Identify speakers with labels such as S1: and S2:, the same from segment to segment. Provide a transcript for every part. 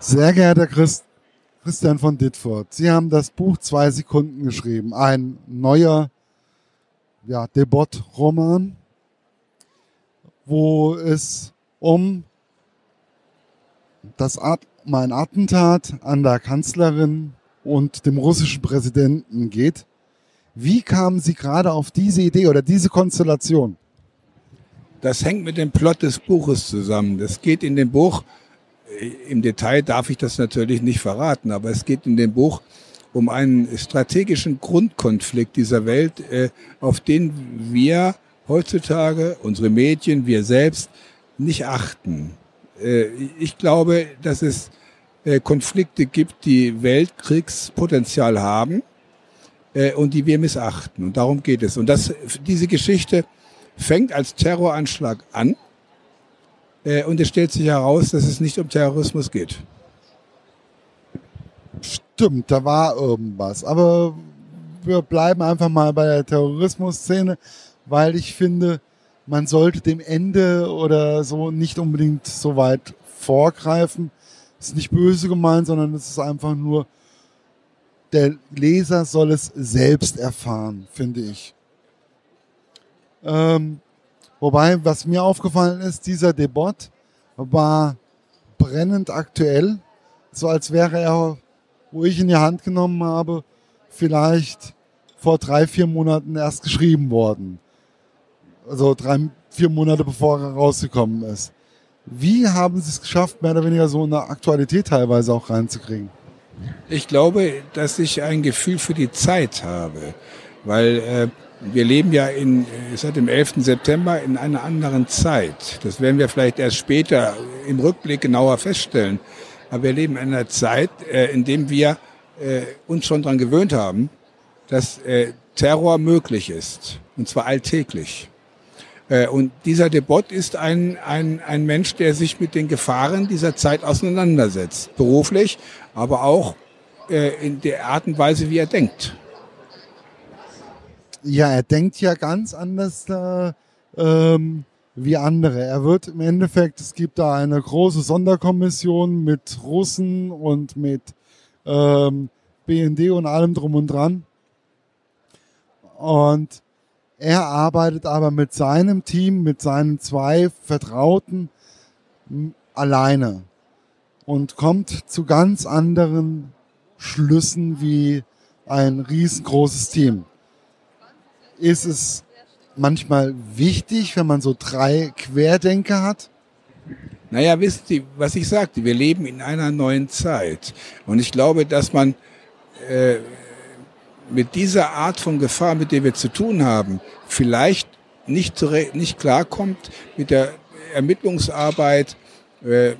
S1: Sehr geehrter Christ, Christian von Ditford, Sie haben das Buch Zwei Sekunden geschrieben, ein neuer ja, Debott-Roman, wo es um das At um ein Attentat an der Kanzlerin und dem russischen Präsidenten geht. Wie kamen Sie gerade auf diese Idee oder diese Konstellation?
S2: Das hängt mit dem Plot des Buches zusammen. Das geht in dem Buch, im Detail darf ich das natürlich nicht verraten, aber es geht in dem Buch um einen strategischen Grundkonflikt dieser Welt, äh, auf den wir heutzutage, unsere Medien, wir selbst nicht achten. Äh, ich glaube, dass es Konflikte gibt, die Weltkriegspotenzial haben und die wir missachten. Und darum geht es. Und das, diese Geschichte fängt als Terroranschlag an äh, und es stellt sich heraus, dass es nicht um Terrorismus geht.
S1: Stimmt, da war irgendwas. Aber wir bleiben einfach mal bei der Terrorismusszene, weil ich finde, man sollte dem Ende oder so nicht unbedingt so weit vorgreifen. Ist nicht böse gemeint, sondern es ist einfach nur, der Leser soll es selbst erfahren, finde ich. Ähm, wobei, was mir aufgefallen ist, dieser Debot war brennend aktuell. So als wäre er, wo ich in die Hand genommen habe, vielleicht vor drei, vier Monaten erst geschrieben worden. Also drei, vier Monate bevor er rausgekommen ist. Wie haben Sie es geschafft, mehr oder weniger so eine Aktualität teilweise auch reinzukriegen?
S2: Ich glaube, dass ich ein Gefühl für die Zeit habe, weil äh, wir leben ja in, seit dem 11. September in einer anderen Zeit. Das werden wir vielleicht erst später im Rückblick genauer feststellen. Aber wir leben in einer Zeit, äh, in dem wir äh, uns schon daran gewöhnt haben, dass äh, Terror möglich ist. Und zwar alltäglich. Und dieser Debott ist ein, ein, ein Mensch, der sich mit den Gefahren dieser Zeit auseinandersetzt. Beruflich, aber auch in der Art und Weise, wie er denkt.
S1: Ja, er denkt ja ganz anders äh, ähm, wie andere. Er wird im Endeffekt, es gibt da eine große Sonderkommission mit Russen und mit ähm, BND und allem drum und dran. Und er arbeitet aber mit seinem Team, mit seinen zwei Vertrauten alleine und kommt zu ganz anderen Schlüssen wie ein riesengroßes Team ist es manchmal wichtig, wenn man so drei Querdenker hat?
S2: Naja, wissen Sie, was ich sagte, wir leben in einer neuen Zeit. Und ich glaube, dass man äh, mit dieser Art von Gefahr, mit der wir zu tun haben, vielleicht nicht, nicht klarkommt mit der Ermittlungsarbeit äh,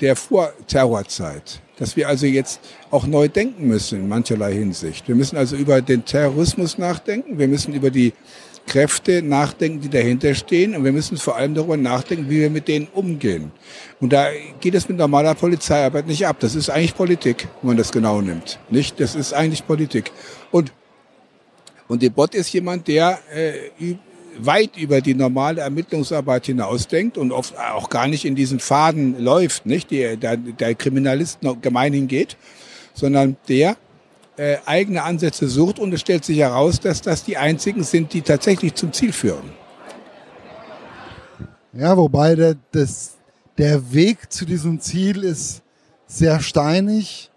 S2: der Vorterrorzeit. Dass wir also jetzt auch neu denken müssen in mancherlei Hinsicht. Wir müssen also über den Terrorismus nachdenken. Wir müssen über die Kräfte nachdenken, die dahinter stehen. Und wir müssen vor allem darüber nachdenken, wie wir mit denen umgehen. Und da geht es mit normaler Polizeiarbeit nicht ab. Das ist eigentlich Politik, wenn man das genau nimmt. Nicht? Das ist eigentlich Politik. Und, und der Bot ist jemand, der äh, weit über die normale Ermittlungsarbeit hinausdenkt und oft auch gar nicht in diesen Faden läuft, nicht, der, der, der Kriminalist gemeinhin geht, sondern der äh, eigene Ansätze sucht und es stellt sich heraus, dass das die einzigen sind, die tatsächlich zum Ziel führen.
S1: Ja, wobei der, das, der Weg zu diesem Ziel ist sehr steinig.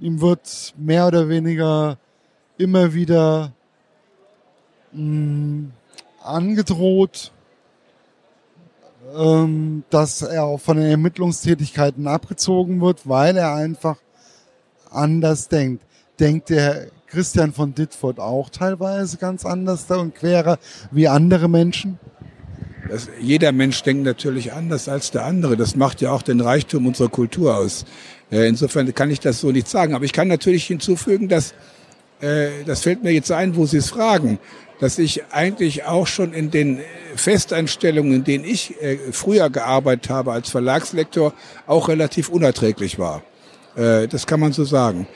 S1: Ihm wird mehr oder weniger immer wieder mh, mm, angedroht, ähm, dass er auch von den Ermittlungstätigkeiten abgezogen wird, weil er einfach anders denkt. Denkt der Christian von Ditford auch teilweise ganz anders und querer wie andere Menschen?
S2: Das, jeder Mensch denkt natürlich anders als der andere. Das macht ja auch den Reichtum unserer Kultur aus. Äh, insofern kann ich das so nicht sagen. Aber ich kann natürlich hinzufügen, dass, äh, das fällt mir jetzt ein, wo Sie es fragen, dass ich eigentlich auch schon in den Festeinstellungen, in denen ich äh, früher gearbeitet habe als Verlagslektor, auch relativ unerträglich war. Äh, das kann man so sagen.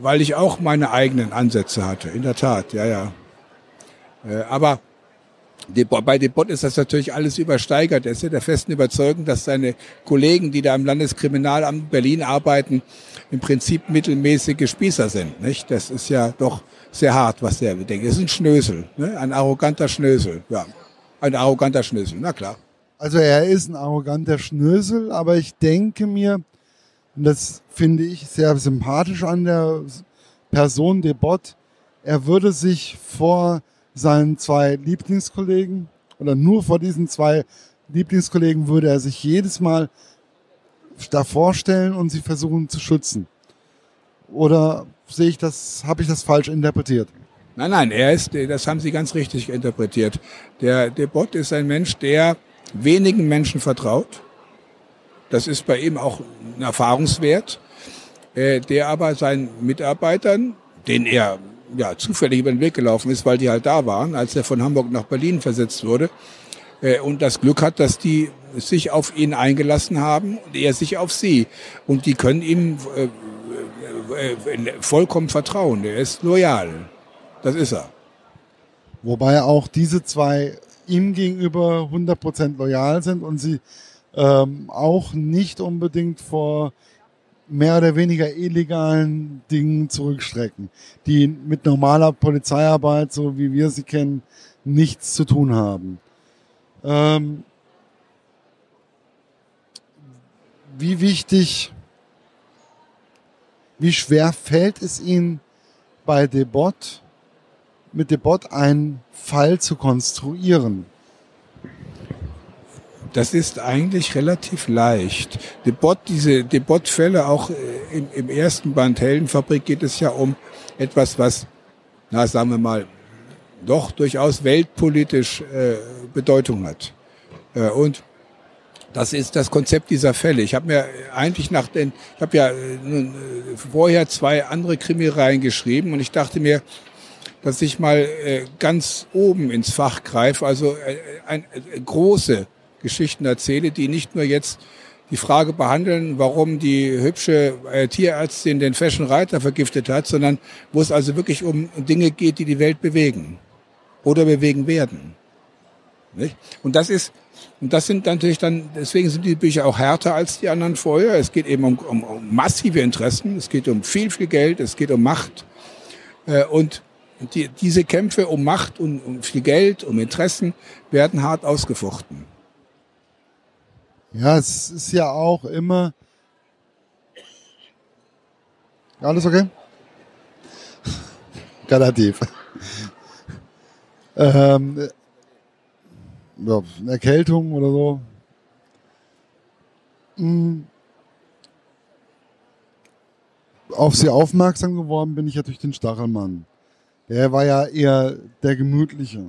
S2: Weil ich auch meine eigenen Ansätze hatte, in der Tat, ja, ja. Aber bei Debott ist das natürlich alles übersteigert. Er ist ja der festen Überzeugung, dass seine Kollegen, die da im Landeskriminalamt Berlin arbeiten, im Prinzip mittelmäßige Spießer sind. Nicht? Das ist ja doch sehr hart, was der denkt. Das ist ein Schnösel, ne? ein arroganter Schnösel. Ja, ein arroganter Schnösel, na klar.
S1: Also er ist ein arroganter Schnösel, aber ich denke mir, und das finde ich sehr sympathisch an der Person Debott, er würde sich vor seinen zwei Lieblingskollegen oder nur vor diesen zwei Lieblingskollegen würde er sich jedes Mal davor stellen und sie versuchen zu schützen. Oder sehe ich das, habe ich das falsch interpretiert?
S2: Nein, nein, er ist, das haben Sie ganz richtig interpretiert. Der Debott ist ein Mensch, der wenigen Menschen vertraut. Das ist bei ihm auch ein Erfahrungswert, äh, der aber seinen Mitarbeitern, den er ja, zufällig über den Weg gelaufen ist, weil die halt da waren, als er von Hamburg nach Berlin versetzt wurde. Äh, und das Glück hat, dass die sich auf ihn eingelassen haben und er sich auf sie. Und die können ihm äh, äh, vollkommen vertrauen. Er ist loyal. Das ist er.
S1: Wobei auch diese zwei ihm gegenüber 100% loyal sind und sie ähm, auch nicht unbedingt vor mehr oder weniger illegalen Dingen zurückstrecken, die mit normaler Polizeiarbeit, so wie wir sie kennen, nichts zu tun haben. Ähm, wie wichtig, wie schwer fällt es Ihnen bei Debot, mit Debot einen Fall zu konstruieren?
S2: Das ist eigentlich relativ leicht. Debot, diese Debot-Fälle, auch äh, im, im ersten Band Heldenfabrik geht es ja um etwas, was, na, sagen wir mal, doch durchaus weltpolitisch äh, Bedeutung hat. Äh, und das ist das Konzept dieser Fälle. Ich habe mir eigentlich nach den, ich habe ja äh, nun, äh, vorher zwei andere Krimireihen geschrieben und ich dachte mir, dass ich mal äh, ganz oben ins Fach greife, also äh, ein, äh, große Geschichten erzähle, die nicht nur jetzt die Frage behandeln, warum die hübsche äh, Tierärztin den Fashion Reiter vergiftet hat, sondern wo es also wirklich um Dinge geht, die die Welt bewegen oder bewegen werden. Nicht? Und das ist, und das sind natürlich dann, deswegen sind die Bücher auch härter als die anderen vorher. Es geht eben um, um, um massive Interessen, es geht um viel, viel Geld, es geht um Macht. Äh, und die, diese Kämpfe um Macht und um viel Geld, um Interessen werden hart ausgefochten.
S1: Ja, es ist ja auch immer. Alles okay? Relativ. ähm, ja, eine Erkältung oder so. Hm. Auf sie aufmerksam geworden bin ich ja durch den Stachelmann. Der war ja eher der Gemütliche.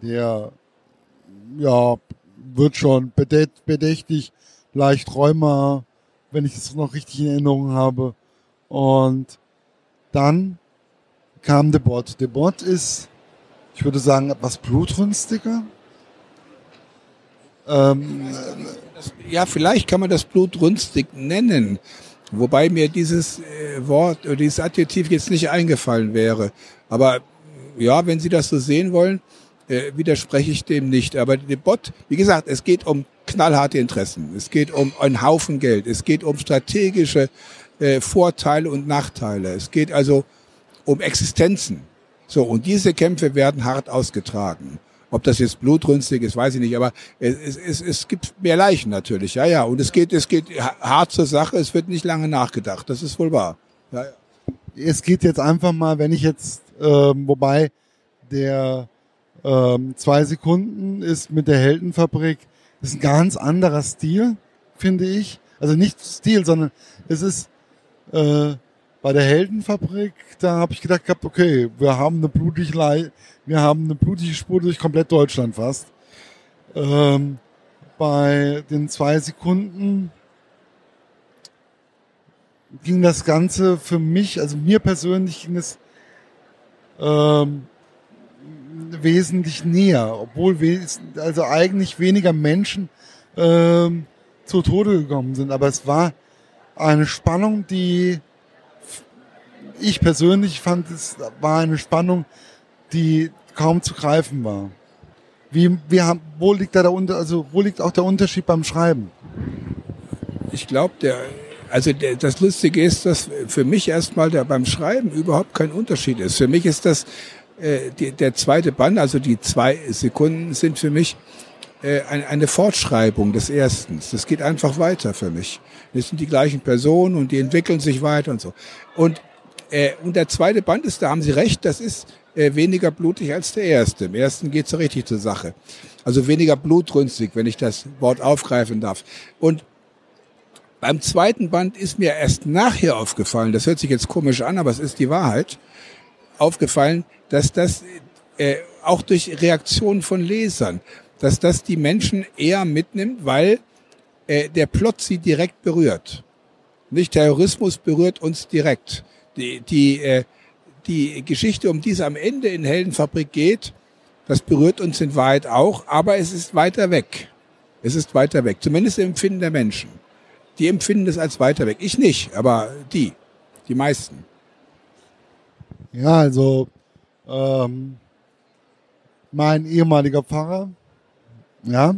S1: Der, ja, wird schon bedächtig, leicht Rheuma, wenn ich es noch richtig in Erinnerung habe. Und dann kam The Bot. The Bot ist, ich würde sagen, etwas blutrünstiger.
S2: Ähm, ja, vielleicht kann man das blutrünstig nennen. Wobei mir dieses äh, Wort dieses Adjektiv jetzt nicht eingefallen wäre. Aber ja, wenn Sie das so sehen wollen, äh, widerspreche ich dem nicht. Aber der Bot, wie gesagt, es geht um knallharte Interessen. Es geht um einen Haufen Geld. Es geht um strategische äh, Vorteile und Nachteile. Es geht also um Existenzen. So, und diese Kämpfe werden hart ausgetragen. Ob das jetzt blutrünstig ist, weiß ich nicht, aber es, es, es gibt mehr Leichen natürlich, ja, ja. Und es geht, es geht hart zur Sache, es wird nicht lange nachgedacht, das ist wohl wahr. Ja, ja.
S1: Es geht jetzt einfach mal, wenn ich jetzt, ähm, wobei der ähm, zwei Sekunden ist mit der Heldenfabrik, ist ein ganz anderer Stil, finde ich. Also nicht Stil, sondern es ist äh, bei der Heldenfabrik, da habe ich gedacht gehabt, okay, wir haben eine blutige, Le wir haben eine blutige Spur durch komplett Deutschland fast. Ähm, bei den zwei Sekunden ging das Ganze für mich, also mir persönlich ging es ähm, wesentlich näher, obwohl also eigentlich weniger Menschen ähm, zu Tode gekommen sind. Aber es war eine Spannung, die ich persönlich fand, es war eine Spannung, die kaum zu greifen war. Wie, wie haben, wo liegt da der Unter, also wo liegt auch der Unterschied beim Schreiben?
S2: Ich glaube, der, also der, das Lustige ist, dass für mich erstmal der beim Schreiben überhaupt kein Unterschied ist. Für mich ist das äh, die, der zweite Band, also die zwei Sekunden sind für mich äh, eine, eine Fortschreibung des ersten. Das geht einfach weiter für mich. Das sind die gleichen Personen und die entwickeln sich weiter und so. Und äh, und der zweite Band ist, da haben Sie recht, das ist äh, weniger blutig als der erste. Im ersten geht es so richtig zur Sache. Also weniger blutrünstig, wenn ich das Wort aufgreifen darf. Und beim zweiten Band ist mir erst nachher aufgefallen, das hört sich jetzt komisch an, aber es ist die Wahrheit, aufgefallen, dass das äh, auch durch Reaktionen von Lesern, dass das die Menschen eher mitnimmt, weil äh, der Plot sie direkt berührt. Nicht Terrorismus berührt uns direkt. Die, die, äh, die Geschichte, um die es am Ende in Heldenfabrik geht, das berührt uns in Wahrheit auch, aber es ist weiter weg. Es ist weiter weg, zumindest im Empfinden der Menschen. Die empfinden es als weiter weg. Ich nicht, aber die, die meisten.
S1: Ja, also ähm, mein ehemaliger Pfarrer, ja,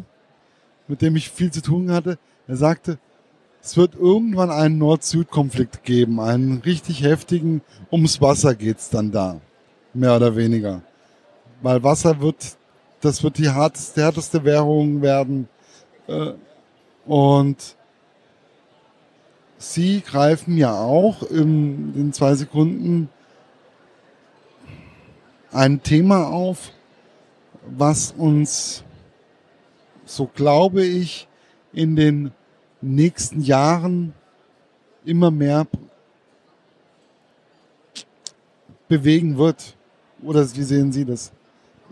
S1: mit dem ich viel zu tun hatte, er sagte, es wird irgendwann einen Nord-Süd-Konflikt geben, einen richtig heftigen, ums Wasser geht's dann da, mehr oder weniger. Weil Wasser wird, das wird die härteste, härteste Währung werden. Äh, und sie greifen ja auch in den zwei Sekunden ein Thema auf, was uns, so glaube ich, in den nächsten Jahren immer mehr bewegen wird. Oder wie sehen Sie das?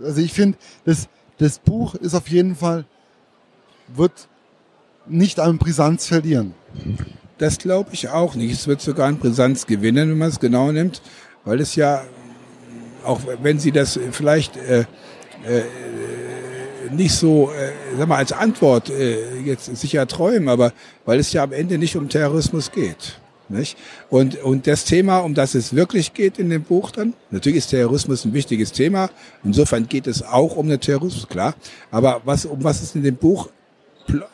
S1: Also ich finde, das, das Buch ist auf jeden Fall, wird nicht an Brisanz verlieren.
S2: Das glaube ich auch nicht. Es wird sogar an Brisanz gewinnen, wenn man es genau nimmt, weil es ja, auch wenn Sie das vielleicht äh, äh, nicht so, äh, sag mal, als Antwort äh, jetzt sicher träumen, aber weil es ja am Ende nicht um Terrorismus geht. Nicht? Und, und das Thema, um das es wirklich geht in dem Buch dann, natürlich ist Terrorismus ein wichtiges Thema, insofern geht es auch um den Terrorismus, klar, aber was, um was es in dem Buch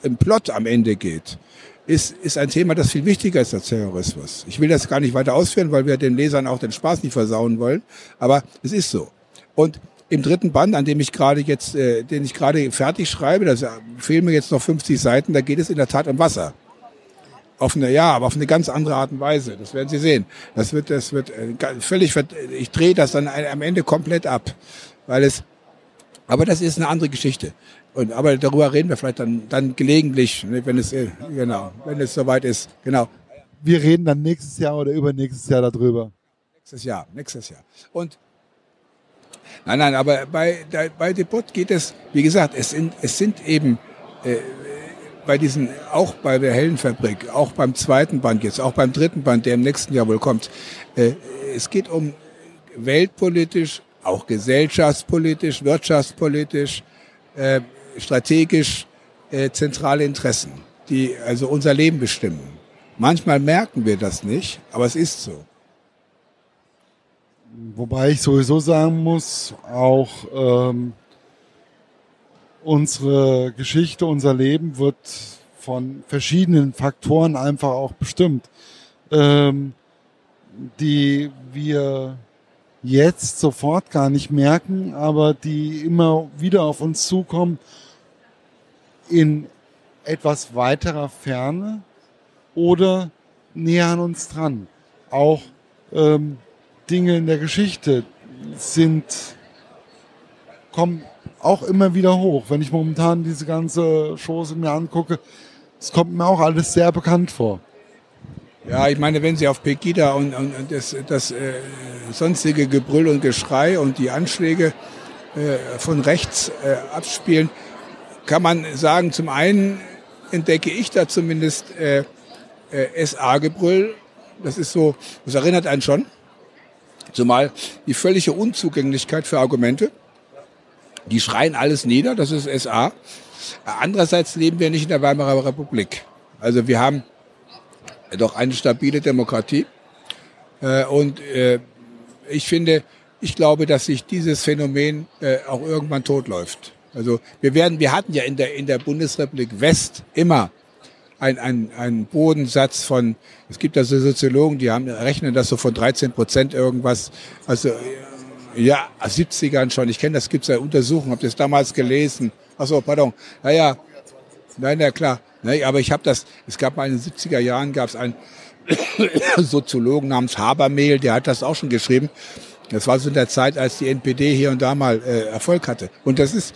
S2: im Plot am Ende geht, ist, ist ein Thema, das viel wichtiger ist als Terrorismus. Ich will das gar nicht weiter ausführen, weil wir den Lesern auch den Spaß nicht versauen wollen, aber es ist so. Und im dritten Band, an dem ich gerade jetzt, äh, den ich gerade fertig schreibe, da fehlen mir jetzt noch 50 Seiten, da geht es in der Tat um Wasser. Auf eine, ja, aber auf eine ganz andere Art und Weise. Das werden Sie sehen. Das wird, das wird äh, völlig, ich drehe das dann am Ende komplett ab, weil es, aber das ist eine andere Geschichte. Und, aber darüber reden wir vielleicht dann, dann gelegentlich, ne, wenn es, äh, genau, wenn es soweit ist, genau.
S1: Wir reden dann nächstes Jahr oder übernächstes Jahr darüber.
S2: Nächstes Jahr, nächstes Jahr. Und Nein, nein, aber bei, bei Depot geht es, wie gesagt, es sind, es sind eben äh, bei diesen, auch bei der Hellenfabrik, auch beim zweiten Band jetzt, auch beim dritten Band, der im nächsten Jahr wohl kommt, äh, es geht um weltpolitisch, auch gesellschaftspolitisch, wirtschaftspolitisch, äh, strategisch äh, zentrale Interessen, die also unser Leben bestimmen. Manchmal merken wir das nicht, aber es ist so.
S1: Wobei ich sowieso sagen muss, auch ähm, unsere Geschichte, unser Leben wird von verschiedenen Faktoren einfach auch bestimmt, ähm, die wir jetzt sofort gar nicht merken, aber die immer wieder auf uns zukommen in etwas weiterer Ferne oder näher an uns dran. Auch ähm, Dinge in der Geschichte sind, kommen auch immer wieder hoch. Wenn ich momentan diese ganze Chose mir angucke, es kommt mir auch alles sehr bekannt vor.
S2: Ja, ich meine, wenn Sie auf Pegida und, und, und das, das äh, sonstige Gebrüll und Geschrei und die Anschläge äh, von rechts äh, abspielen, kann man sagen, zum einen entdecke ich da zumindest äh, äh, SA-Gebrüll. Das ist so, das erinnert einen schon Zumal die völlige Unzugänglichkeit für Argumente, die schreien alles nieder, das ist SA. Andererseits leben wir nicht in der Weimarer Republik. Also wir haben doch eine stabile Demokratie. Äh, und äh, ich finde, ich glaube, dass sich dieses Phänomen äh, auch irgendwann totläuft. Also wir werden, wir hatten ja in der, in der Bundesrepublik West immer ein, ein, ein Bodensatz von, es gibt also Soziologen, die haben, rechnen das so von 13 Prozent irgendwas, also ja, 70ern schon, ich kenne das, gibt es ja Untersuchungen, habe das damals gelesen. Achso, pardon. Naja, nein, ja klar. Nee, aber ich habe das, es gab mal in den 70er Jahren, gab es einen Soziologen namens Habermehl, der hat das auch schon geschrieben. Das war so in der Zeit, als die NPD hier und da mal äh, Erfolg hatte. Und das ist,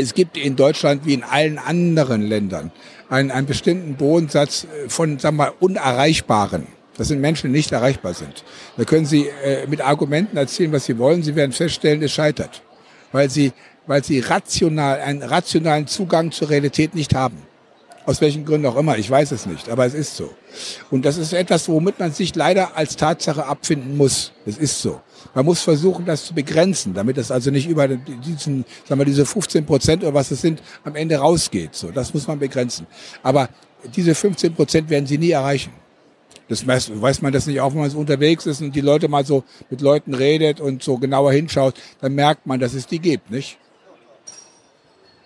S2: es gibt in Deutschland wie in allen anderen Ländern einen, einen bestimmten Bodensatz von, sagen wir mal, unerreichbaren. Das sind Menschen, die nicht erreichbar sind. Da können Sie äh, mit Argumenten erzählen, was Sie wollen. Sie werden feststellen, es scheitert. Weil Sie, weil Sie rational, einen rationalen Zugang zur Realität nicht haben. Aus welchen Gründen auch immer, ich weiß es nicht, aber es ist so. Und das ist etwas, womit man sich leider als Tatsache abfinden muss. Es ist so. Man muss versuchen, das zu begrenzen, damit es also nicht über diesen, sagen wir, diese 15 Prozent oder was es sind, am Ende rausgeht. So, das muss man begrenzen. Aber diese 15 Prozent werden Sie nie erreichen. Das weiß man das nicht auch, wenn man so unterwegs ist und die Leute mal so mit Leuten redet und so genauer hinschaut, dann merkt man, dass es die gibt, nicht?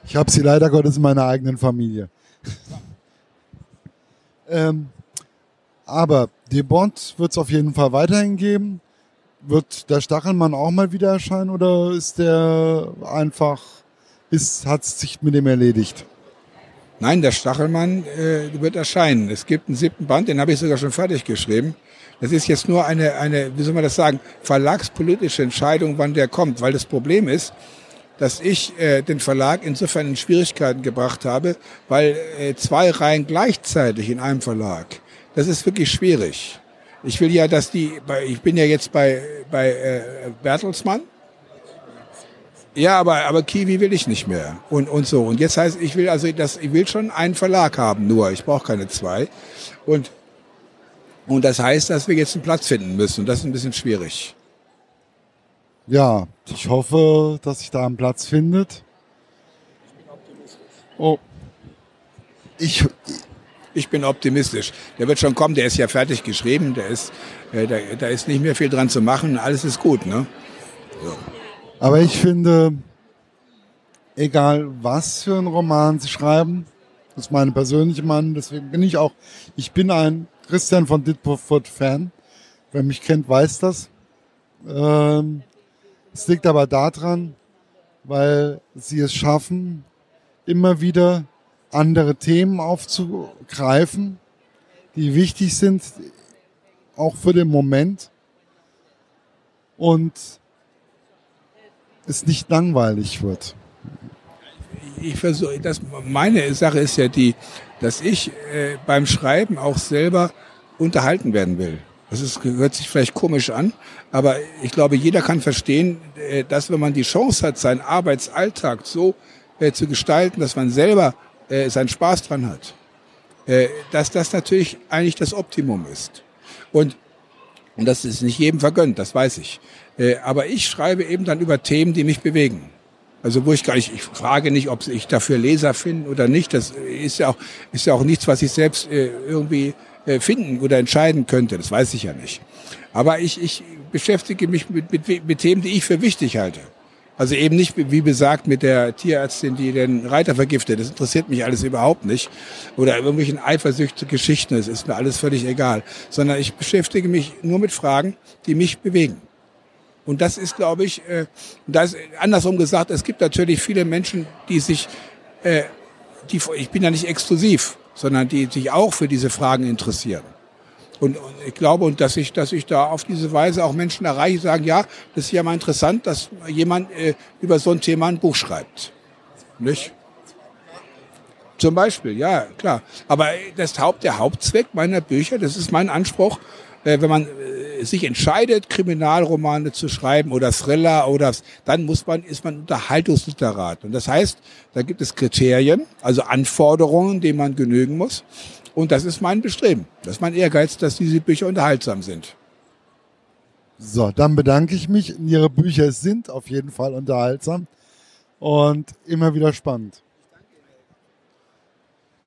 S1: Ich habe sie leider Gottes in meiner eigenen Familie. ähm, aber Bond wird es auf jeden Fall weiterhin geben. Wird der Stachelmann auch mal wieder erscheinen oder ist der einfach, ist, hat sich mit dem erledigt?
S2: Nein, der Stachelmann äh, wird erscheinen. Es gibt einen siebten Band, den habe ich sogar schon fertig geschrieben. Das ist jetzt nur eine, eine, wie soll man das sagen, verlagspolitische Entscheidung, wann der kommt. Weil das Problem ist, dass ich äh, den Verlag insofern in Schwierigkeiten gebracht habe, weil äh, zwei Reihen gleichzeitig in einem Verlag, das ist wirklich schwierig. Ich will ja, dass die, ich bin ja jetzt bei, bei äh, Bertelsmann. Ja, aber, aber Kiwi will ich nicht mehr. Und, und so. Und jetzt heißt, ich will also, das, ich will schon einen Verlag haben, nur. Ich brauche keine zwei. Und, und das heißt, dass wir jetzt einen Platz finden müssen. Und das ist ein bisschen schwierig.
S1: Ja, ich hoffe, dass sich da einen Platz findet. Ich bin optimistisch. Oh.
S2: Ich, ich bin optimistisch. Der wird schon kommen, der ist ja fertig geschrieben, der ist, äh, da, da ist nicht mehr viel dran zu machen, alles ist gut, ne?
S1: So. Aber ich finde, egal was für einen Roman Sie schreiben, das ist meine persönliche Meinung, deswegen bin ich auch, ich bin ein Christian von Ditford Fan. Wer mich kennt, weiß das. Ähm, es liegt aber daran, weil sie es schaffen, immer wieder andere Themen aufzugreifen, die wichtig sind, auch für den Moment. Und es nicht langweilig wird.
S2: Ich versuche, das, meine Sache ist ja die, dass ich äh, beim Schreiben auch selber unterhalten werden will. Das ist, hört sich vielleicht komisch an, aber ich glaube, jeder kann verstehen, äh, dass wenn man die Chance hat, seinen Arbeitsalltag so äh, zu gestalten, dass man selber äh, seinen Spaß dran hat, äh, dass das natürlich eigentlich das Optimum ist. Und, und das ist nicht jedem vergönnt, das weiß ich. Äh, aber ich schreibe eben dann über Themen, die mich bewegen. Also wo ich gar nicht, ich frage nicht, ob ich dafür Leser finde oder nicht. Das ist ja auch, ist ja auch nichts, was ich selbst äh, irgendwie äh, finden oder entscheiden könnte. Das weiß ich ja nicht. Aber ich, ich beschäftige mich mit, mit, mit Themen, die ich für wichtig halte. Also eben nicht, wie besagt, mit der Tierärztin, die den Reiter vergiftet. Das interessiert mich alles überhaupt nicht. Oder irgendwelchen eifersüchtigen Geschichten. Das ist mir alles völlig egal. Sondern ich beschäftige mich nur mit Fragen, die mich bewegen. Und das ist, glaube ich, äh, das andersrum gesagt, es gibt natürlich viele Menschen, die sich, äh, die, ich bin ja nicht exklusiv, sondern die sich auch für diese Fragen interessieren. Und, und ich glaube, und dass ich, dass ich da auf diese Weise auch Menschen erreiche, sagen, ja, das ist ja mal interessant, dass jemand äh, über so ein Thema ein Buch schreibt. Nicht? Zum Beispiel, ja, klar. Aber das Haupt, der Hauptzweck meiner Bücher, das ist mein Anspruch, äh, wenn man äh, sich entscheidet, Kriminalromane zu schreiben oder Thriller oder dann muss man, ist man Unterhaltungsliterat. Und das heißt, da gibt es Kriterien, also Anforderungen, denen man genügen muss. Und das ist mein Bestreben, das ist mein Ehrgeiz, dass diese Bücher unterhaltsam sind.
S1: So, dann bedanke ich mich. Ihre Bücher sind auf jeden Fall unterhaltsam und immer wieder spannend.